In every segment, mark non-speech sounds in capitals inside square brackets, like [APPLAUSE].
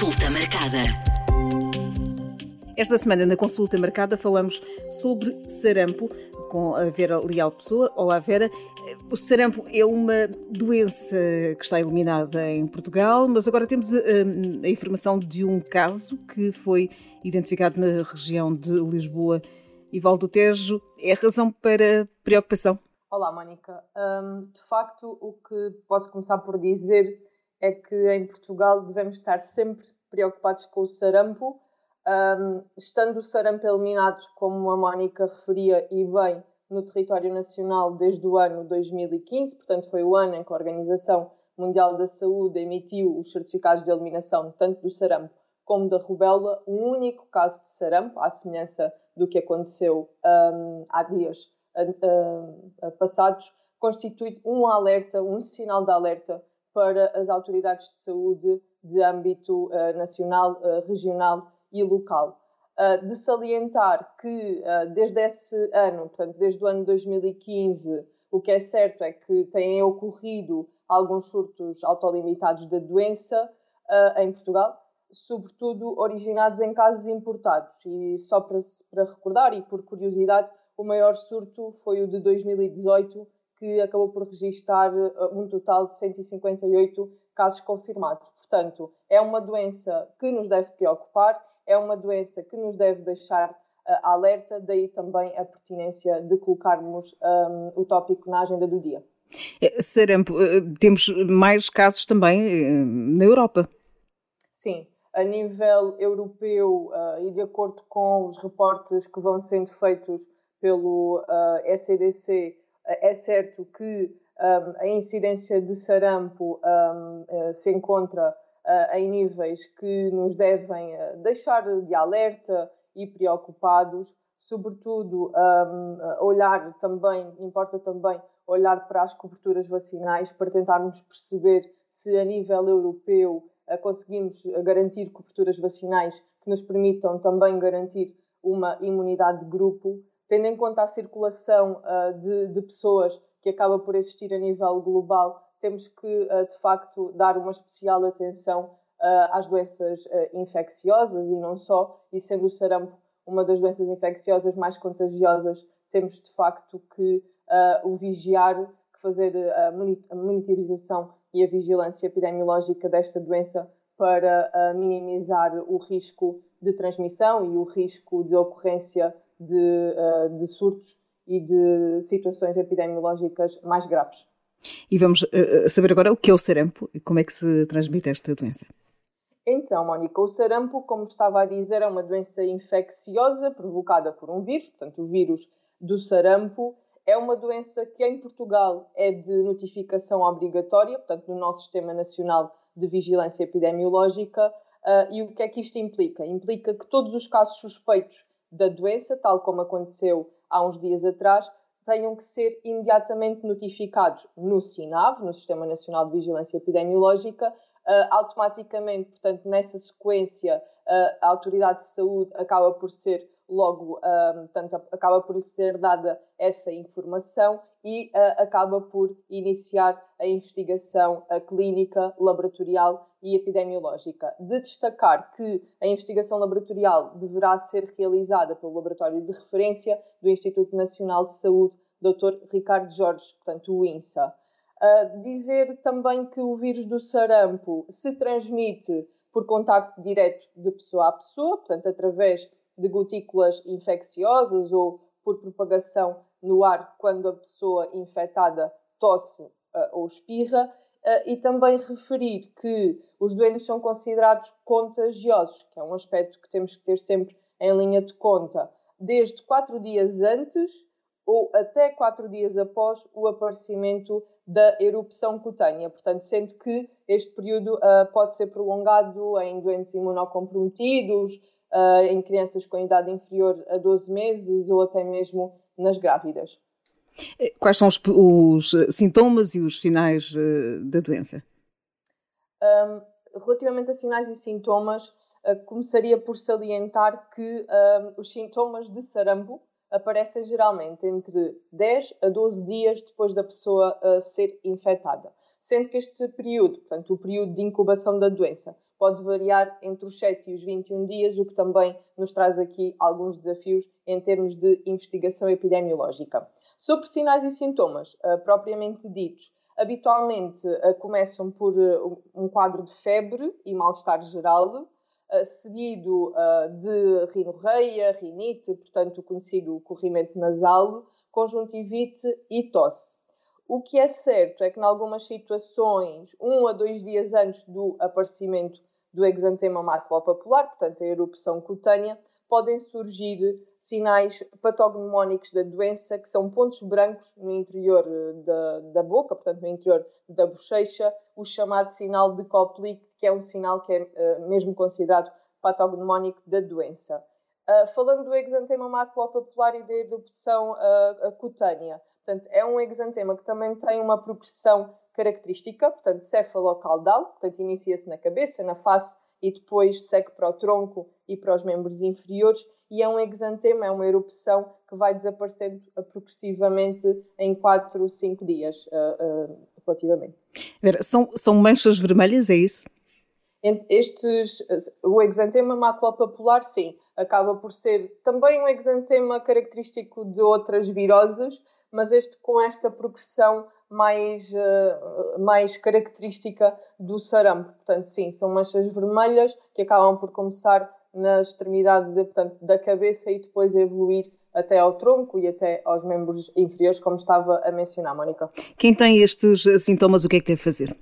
Consulta marcada. Esta semana, na consulta marcada, falamos sobre sarampo com a Vera Leal Pessoa. Olá, Vera. O sarampo é uma doença que está eliminada em Portugal, mas agora temos a, hum, a informação de um caso que foi identificado na região de Lisboa e Val do Tejo. É razão para preocupação? Olá, Mónica. Um, de facto, o que posso começar por dizer é que em Portugal devemos estar sempre preocupados com o sarampo. Um, estando o sarampo eliminado, como a Mónica referia, e bem, no território nacional desde o ano 2015, portanto foi o ano em que a Organização Mundial da Saúde emitiu os certificados de eliminação tanto do sarampo como da rubéola, um único caso de sarampo, à semelhança do que aconteceu um, há dias passados, constitui um alerta, um sinal de alerta para as autoridades de saúde de âmbito uh, nacional, regional e local. Uh, de salientar que uh, desde esse ano, portanto, desde o ano 2015, o que é certo é que têm ocorrido alguns surtos autolimitados da doença uh, em Portugal, sobretudo originados em casos importados. E só para, para recordar e por curiosidade, o maior surto foi o de 2018, que acabou por registrar um total de 158 casos confirmados. Portanto, é uma doença que nos deve preocupar é uma doença que nos deve deixar uh, alerta, daí também a pertinência de colocarmos um, o tópico na agenda do dia. É, sarampo, eh, temos mais casos também eh, na Europa. Sim, a nível europeu uh, e de acordo com os reportes que vão sendo feitos pelo uh, uh, é certo que um, a incidência de sarampo um, se encontra uh, em níveis que nos devem uh, deixar de alerta e preocupados, sobretudo um, olhar também, importa também olhar para as coberturas vacinais para tentarmos perceber se a nível europeu conseguimos garantir coberturas vacinais que nos permitam também garantir uma imunidade de grupo, tendo em conta a circulação de, de pessoas que acaba por existir a nível global temos que, eh, de facto, dar uma especial atenção eh, às doenças infecciosas e não só, e sendo o sarampo uma das doenças infecciosas mais contagiosas, temos de facto que o vigiar, que fazer a monitorização e a vigilância epidemiológica desta doença para minimizar o risco de transmissão e o risco de ocorrência de, de surtos e de situações epidemiológicas mais graves. E vamos uh, saber agora o que é o sarampo e como é que se transmite esta doença. Então, Mónica, o sarampo, como estava a dizer, é uma doença infecciosa provocada por um vírus, portanto, o vírus do sarampo. É uma doença que em Portugal é de notificação obrigatória, portanto, no nosso Sistema Nacional de Vigilância Epidemiológica. E o que é que isto implica? Implica que todos os casos suspeitos da doença, tal como aconteceu há uns dias atrás, tenham que ser imediatamente notificados no SINAV, no Sistema Nacional de Vigilância Epidemiológica, Uh, automaticamente, portanto, nessa sequência, uh, a Autoridade de Saúde acaba por ser logo, uh, portanto, acaba por ser dada essa informação e acaba por iniciar a investigação clínica, laboratorial e epidemiológica. De destacar que a investigação laboratorial deverá ser realizada pelo Laboratório de Referência do Instituto Nacional de Saúde, Dr. Ricardo Jorge, portanto, o INSA. Uh, dizer também que o vírus do sarampo se transmite por contacto direto de pessoa a pessoa, portanto, através de gotículas infecciosas ou por propagação no ar quando a pessoa infectada tosse uh, ou espirra. Uh, e também referir que os doentes são considerados contagiosos, que é um aspecto que temos que ter sempre em linha de conta, desde quatro dias antes ou até quatro dias após o aparecimento da erupção cutânea. Portanto, sendo que este período uh, pode ser prolongado em doentes imunocomprometidos, uh, em crianças com idade inferior a 12 meses ou até mesmo nas grávidas. Quais são os, os sintomas e os sinais uh, da doença? Um, relativamente a sinais e sintomas, começaria por salientar que os sintomas de sarampo aparecem geralmente entre 10 a 12 dias depois da pessoa uh, ser infectada. sendo que este período, portanto, o período de incubação da doença, pode variar entre os 7 e os 21 dias, o que também nos traz aqui alguns desafios em termos de investigação epidemiológica. Sobre sinais e sintomas, uh, propriamente ditos, habitualmente uh, começam por uh, um quadro de febre e mal-estar geral, seguido de rinorreia, rinite, portanto, o conhecido corrimento nasal, conjuntivite e tosse. O que é certo é que, em algumas situações, um a dois dias antes do aparecimento do exantema maculopapular, portanto, a erupção cutânea, podem surgir sinais patognomónicos da doença, que são pontos brancos no interior eh, da, da boca, portanto, no interior da bochecha, o chamado sinal de Koplik, que é um sinal que é uh, mesmo considerado patognomónico da doença. Uh, falando do exantema maculopapular e da erupção uh, cutânea, portanto, é um exantema que também tem uma progressão característica, portanto, cefalocaudal, portanto, inicia-se na cabeça, na face e depois segue para o tronco e para os membros inferiores e é um exantema, é uma erupção que vai desaparecendo progressivamente em 4, 5 dias, uh, uh, relativamente. São, são manchas vermelhas, é isso? Estes, o exantema maculopapular, sim, acaba por ser também um exantema característico de outras viroses, mas este com esta progressão mais, uh, mais característica do sarampo. Portanto, sim, são manchas vermelhas que acabam por começar na extremidade de, portanto, da cabeça e depois evoluir até ao tronco e até aos membros inferiores, como estava a mencionar, Mónica. Quem tem estes eh, sintomas, o que é que deve fazer?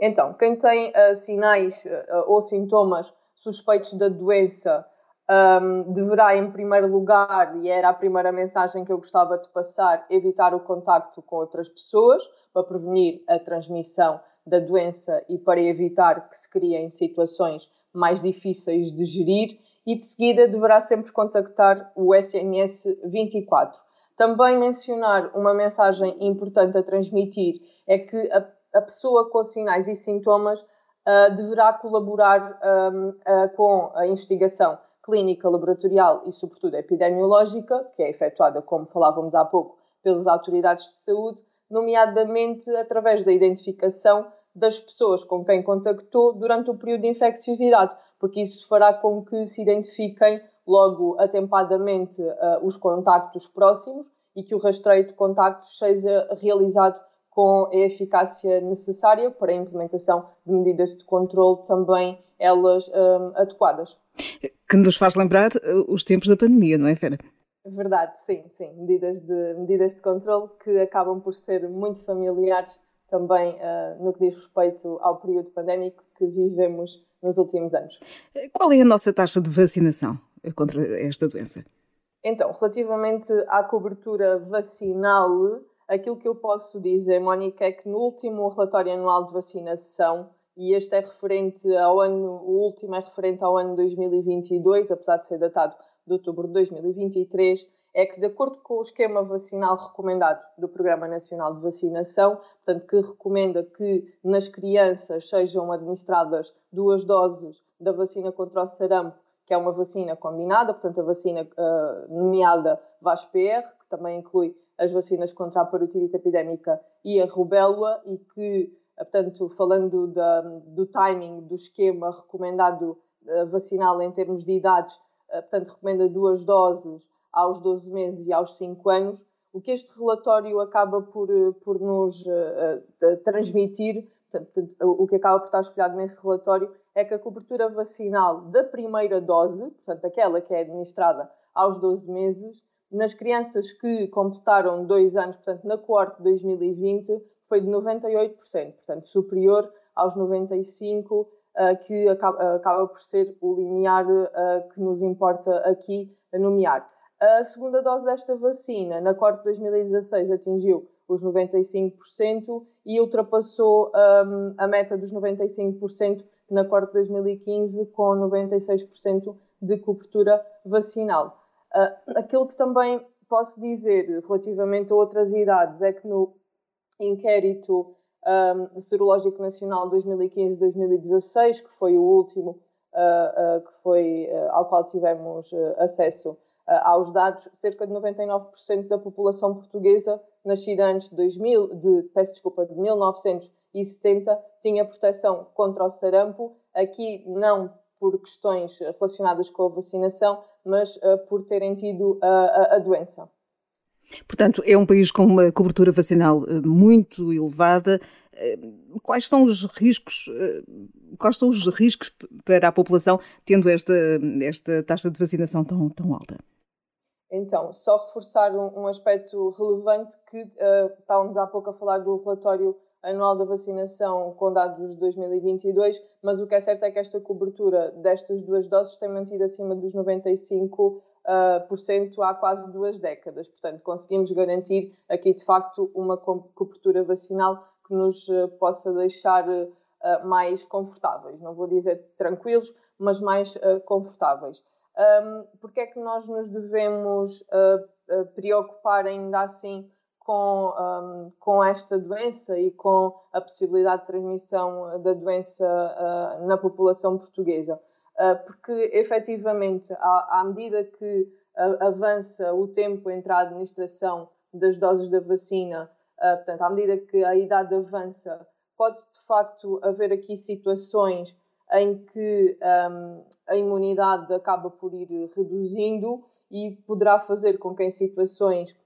Então, quem tem uh, sinais uh, ou sintomas suspeitos da doença um, deverá, em primeiro lugar, e era a primeira mensagem que eu gostava de passar, evitar o contacto com outras pessoas para prevenir a transmissão da doença e para evitar que se criem situações mais difíceis de gerir. E de seguida deverá sempre contactar o SNS 24. Também mencionar uma mensagem importante a transmitir é que a, a pessoa com sinais e sintomas uh, deverá colaborar um, uh, com a investigação clínica, laboratorial e, sobretudo, epidemiológica, que é efetuada, como falávamos há pouco, pelas autoridades de saúde, nomeadamente através da identificação das pessoas com quem contactou durante o período de infecciosidade, porque isso fará com que se identifiquem logo atempadamente uh, os contactos próximos e que o rastreio de contactos seja realizado com a eficácia necessária para a implementação de medidas de controle também elas um, adequadas. Que nos faz lembrar uh, os tempos da pandemia, não é, Vera? Verdade, sim, sim. Medidas de, medidas de controle que acabam por ser muito familiares também uh, no que diz respeito ao período pandémico que vivemos nos últimos anos. Qual é a nossa taxa de vacinação contra esta doença? Então, relativamente à cobertura vacinal, aquilo que eu posso dizer, Mónica, é que no último relatório anual de vacinação, e este é referente ao ano, o último é referente ao ano 2022, apesar de ser datado de outubro de 2023, é que, de acordo com o esquema vacinal recomendado do Programa Nacional de Vacinação, portanto, que recomenda que nas crianças sejam administradas duas doses da vacina contra o sarampo, que é uma vacina combinada, portanto, a vacina uh, nomeada VASPR, que também inclui as vacinas contra a parotidite epidémica e a rubéola, e que, portanto, falando da, do timing do esquema recomendado uh, vacinal em termos de idades, portanto, recomenda duas doses aos 12 meses e aos 5 anos, o que este relatório acaba por, por nos transmitir, portanto, o que acaba por estar espelhado nesse relatório, é que a cobertura vacinal da primeira dose, portanto, aquela que é administrada aos 12 meses, nas crianças que completaram dois anos, portanto, na coorte 2020, foi de 98%, portanto, superior aos 95%, uh, que acaba, acaba, por ser o limiar que nos importa aqui nomear. A segunda dose desta vacina, na corte de 2016, atingiu os 95% e ultrapassou um, a meta dos 95% na corte de 2015, com 96% de cobertura vacinal. Uh, aquilo que também posso dizer relativamente a outras idades é que no inquérito um, serológico nacional 2015-2016, que foi o último uh, uh, que foi, ao qual tivemos acesso uh, aos dados, cerca de 99% da população portuguesa nascida antes de 2000, de, peço desculpa, de 1990 1970 tinha proteção contra o sarampo, aqui não por questões relacionadas com a vacinação, mas uh, por terem tido a, a, doença. Portanto, é um país com uma cobertura vacinal muito elevada. Quais são os riscos? Quais são os riscos para a população tendo esta, esta taxa de vacinação tão, tão alta? Então, só reforçar um, um aspecto relevante que uh, estávamos há pouco a falar do relatório anual da vacinação com dados de 2022, mas o que é certo é que esta cobertura destas duas doses tem mantido acima dos 95% uh, por cento há quase duas décadas. Portanto, conseguimos garantir aqui de facto uma cobertura vacinal que nos uh, possa deixar uh, mais confortáveis. Não vou dizer tranquilos, mas mais confortáveis porque é que nós nos devemos preocupar ainda assim com, com esta doença e com a possibilidade de transmissão da doença na população portuguesa? Porque efetivamente, à, à medida que avança o tempo entre a administração das doses da vacina, portanto, à medida que a idade avança, pode de facto haver aqui situações em que um, a imunidade acaba por ir reduzindo e poderá fazer com que em situações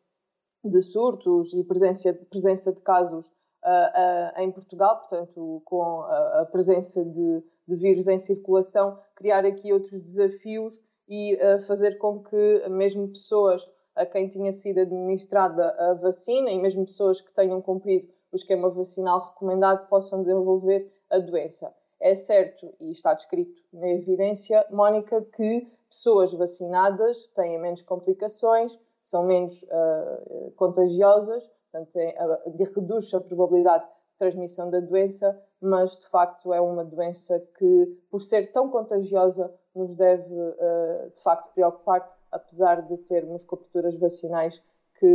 de surtos e presença, presença de casos uh, uh, em Portugal, portanto, com a, a presença de, de, vírus em circulação, criar aqui outros desafios e uh, fazer com que mesmo pessoas a quem tinha sido administrada a vacina e mesmo pessoas que tenham cumprido o esquema vacinal recomendado possam desenvolver a doença. É certo, e está descrito na evidência, Mónica, que pessoas vacinadas têm menos complicações, são menos uh, contagiosas, portanto, é, uh, reduz a probabilidade de transmissão da doença, mas de facto é uma doença que, por ser tão contagiosa, nos deve uh, de facto preocupar, apesar de termos coberturas vacinais que.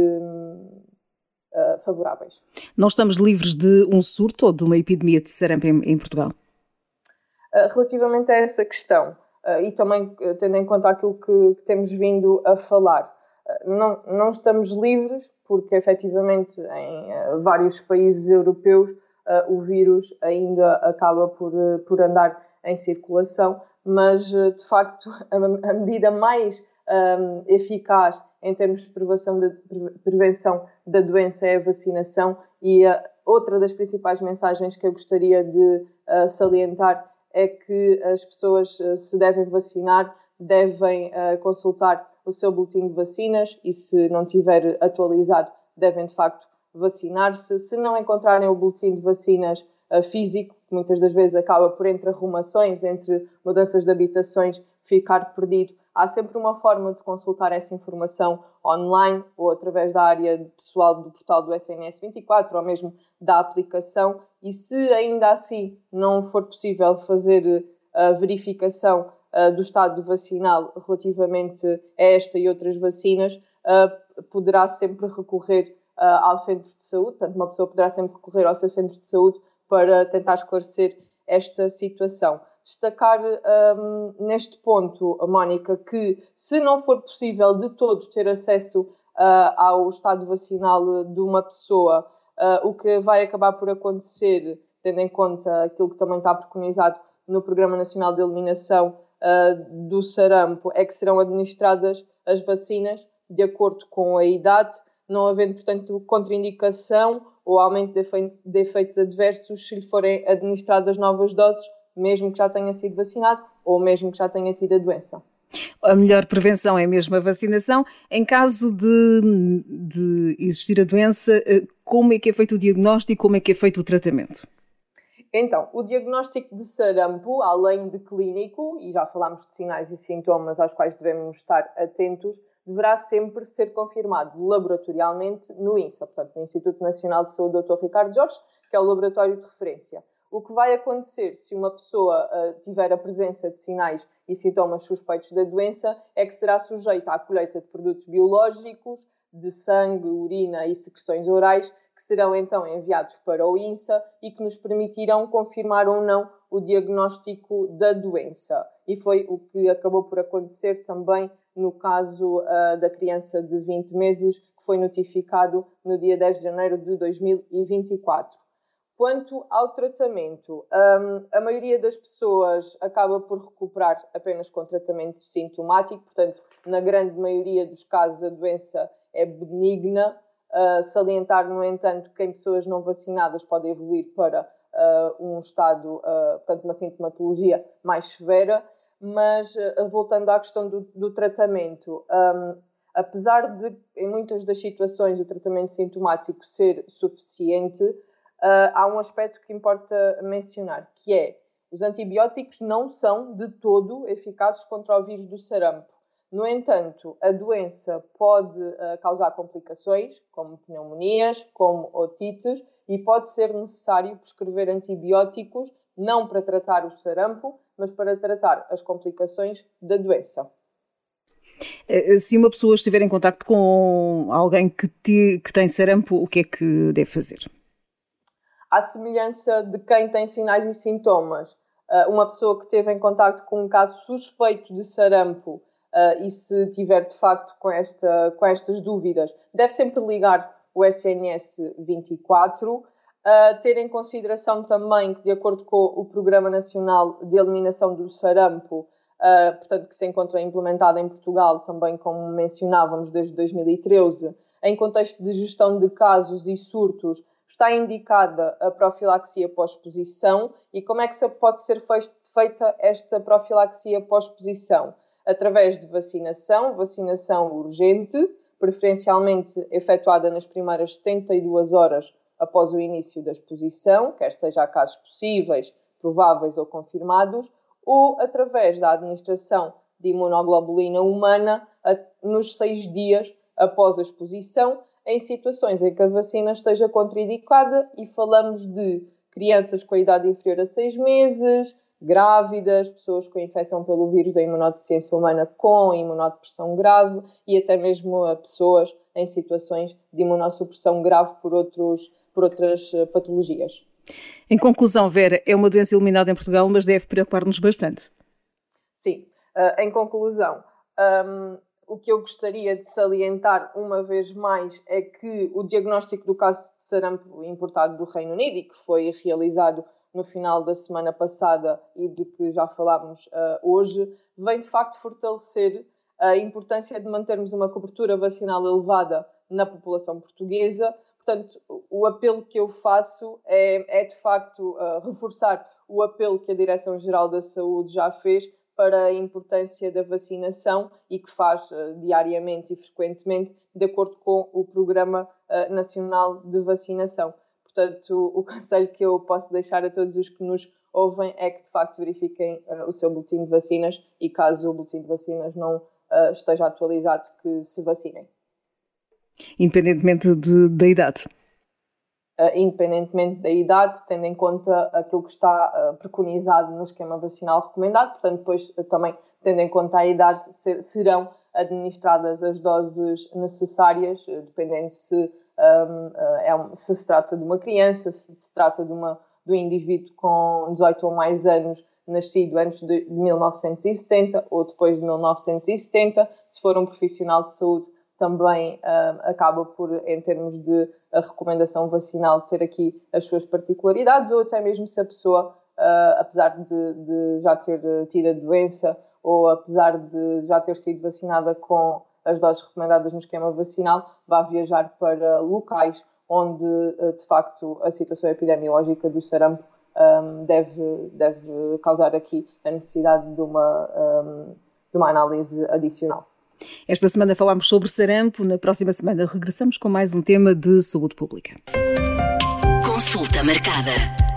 Uh, favoráveis. Nós estamos livres de um surto ou de uma epidemia de sarampo em, Portugal? Ah, relativamente a essa questão, e também tendo em conta aquilo que temos vindo a falar, não, não estamos livres, porque efetivamente em vários países europeus o vírus ainda acaba por, por andar em circulação, mas de facto [LAUGHS] a, medida mais um, eficaz em termos de prevenção, de prevenção da doença é a vacinação e outra das principais mensagens que eu gostaria de uh, salientar é que as pessoas eh, se devem vacinar, devem uh, consultar o seu boletim de vacinas e, se não tiver atualizado, devem de facto vacinar-se. Se não encontrarem o boletim de vacinas uh, físico, que muitas das vezes acaba por entre arrumações, entre mudanças de habitações, ficar perdido, há sempre uma forma de consultar essa informação online ou através da área pessoal do portal do SNS 24 ou mesmo da aplicação. E se ainda assim não for possível fazer a verificação uh, do estado vacinal relativamente a esta e outras vacinas, uh, poderá sempre recorrer uh, ao centro de saúde. Portanto, uma pessoa poderá sempre recorrer ao seu centro de saúde para tentar esclarecer esta situação destacar um, neste ponto, Mónica, que se não for possível de todo ter acesso ao estado vacinal de uma pessoa, o que vai acabar por acontecer, tendo em conta aquilo que também está preconizado no Programa Nacional de Eliminação uh, do Sarampo, é que serão administradas as vacinas de acordo com a idade, não havendo, portanto, contraindicação ou aumento de efeitos, de efeitos adversos se lhe forem administradas novas doses mesmo que já tenha sido vacinado ou mesmo que já tenha tido a doença. A melhor prevenção é mesmo a vacinação. Em caso de, de existir a doença, eh, como é que é feito o diagnóstico, como é que é feito o tratamento? Então, o diagnóstico de sarampo, além de clínico, e já falámos de sinais e sintomas aos quais devemos estar atentos, deverá sempre ser confirmado laboratorialmente no INSA, portanto, no Instituto Nacional de Saúde Dr. Ricardo Jorge, que é o laboratório de referência. O que vai acontecer se uma pessoa uh, tiver a presença de sinais e sintomas suspeitos da doença é que será sujeita à colheita de produtos biológicos, de sangue, urina e secreções orais, que serão então enviados para o INSA e que nos permitirão confirmar ou não o diagnóstico da doença. E foi o que acabou por acontecer também no caso uh, da criança de 20 meses, que foi notificado no dia 10 de janeiro de 2024. Quanto ao tratamento, um, a maioria das pessoas acaba por recuperar apenas com tratamento sintomático, portanto, na grande maioria dos casos, a doença é benigna. Uh, salientar, no entanto, que em pessoas não vacinadas pode evoluir para uh, um estado, uh, portanto, uma sintomatologia mais severa. Mas, voltando à questão do, do tratamento, um, apesar de, em muitas das situações, o tratamento sintomático ser suficiente, há um aspecto que importa mencionar, que é os antibióticos não são de todo eficazes contra o vírus do sarampo. No entanto, a doença pode uh, causar complicações, como pneumonias, como otites, e pode ser necessário prescrever antibióticos, não para tratar o sarampo, mas para tratar as complicações da doença. Eh, se uma pessoa estiver em contato com alguém que, te, que tem sarampo, o que é que deve fazer? à semelhança de quem tem sinais e sintomas, uma pessoa que esteve em contato com um caso suspeito de sarampo ah, e se tiver de facto com, esta, com estas dúvidas, deve sempre ligar o SNS 24. Uh, ter em consideração também que, de acordo com o Programa Nacional de Eliminação do Sarampo, uh, portanto, que se encontra implementado em Portugal, também como mencionávamos desde 2013, em contexto de gestão de casos e surtos, está indicada a profilaxia pós-exposição e como é que pode ser feita esta profilaxia pós-exposição? Através de vacinação, vacinação urgente, preferencialmente efetuada nas primeiras 72 horas após o início da exposição, quer seja a casos possíveis, prováveis ou confirmados, ou através da administração de imunoglobulina humana nos seis dias após a exposição, em situações em que a vacina esteja contraindicada e falamos de crianças com idade inferior a 6 meses, grávidas, pessoas com infecção pelo vírus da imunodeficiência humana com imunodepressão grave e até mesmo pessoas em situações de imunossupressão grave por, outros, por outras eh, patologias. Em conclusão, Vera, é uma doença eliminada em Portugal, mas deve preocupar-nos bastante. Sim, uh, em conclusão, um, o que eu gostaria de salientar uma vez mais é que o diagnóstico do caso de sarampo importado do Reino Unido e que foi realizado no final da semana passada e de que já falámos uh, hoje, vem de facto fortalecer a importância de mantermos uma cobertura vacinal elevada na população portuguesa. Portanto, o apelo que eu faço é, é de facto uh, reforçar o apelo que a Direção-Geral da Saúde já fez para a importância da vacinação e que faz uh, diariamente e frequentemente de acordo com o Programa uh, Nacional de Vacinação. Portanto, o, [LAUGHS] conselho que eu posso deixar a todos os que nos ouvem é que de facto verifiquem uh, o seu boletim de vacinas e caso o boletim de vacinas não esteja atualizado, que se vacinem. Independentemente de, da idade. Uh, independentemente da idade, tendo em conta aquilo que está uh, preconizado no esquema vacinal recomendado, portanto, depois uh, também tendo em conta a idade, ser, serão administradas as doses necessárias, dependendo se, um, é um, se se trata de uma criança, se se trata de, uma, de um indivíduo com 18 ou mais anos nascido antes de 1970 ou depois de 1970, se for um profissional de saúde também acaba por, em termos de a recomendação vacinal, ter aqui as suas particularidades, ou até mesmo se a pessoa, uh, apesar de, de, já ter tido a doença, ou apesar de já ter sido vacinada com as doses recomendadas no esquema vacinal, vá viajar para locais onde, uh, de facto, a situação epidemiológica do sarampo um, deve, deve causar aqui a necessidade de uma, um, de uma análise adicional. Esta semana falámos sobre sarampo, na próxima semana regressamos com mais um tema de saúde pública. Consulta marcada.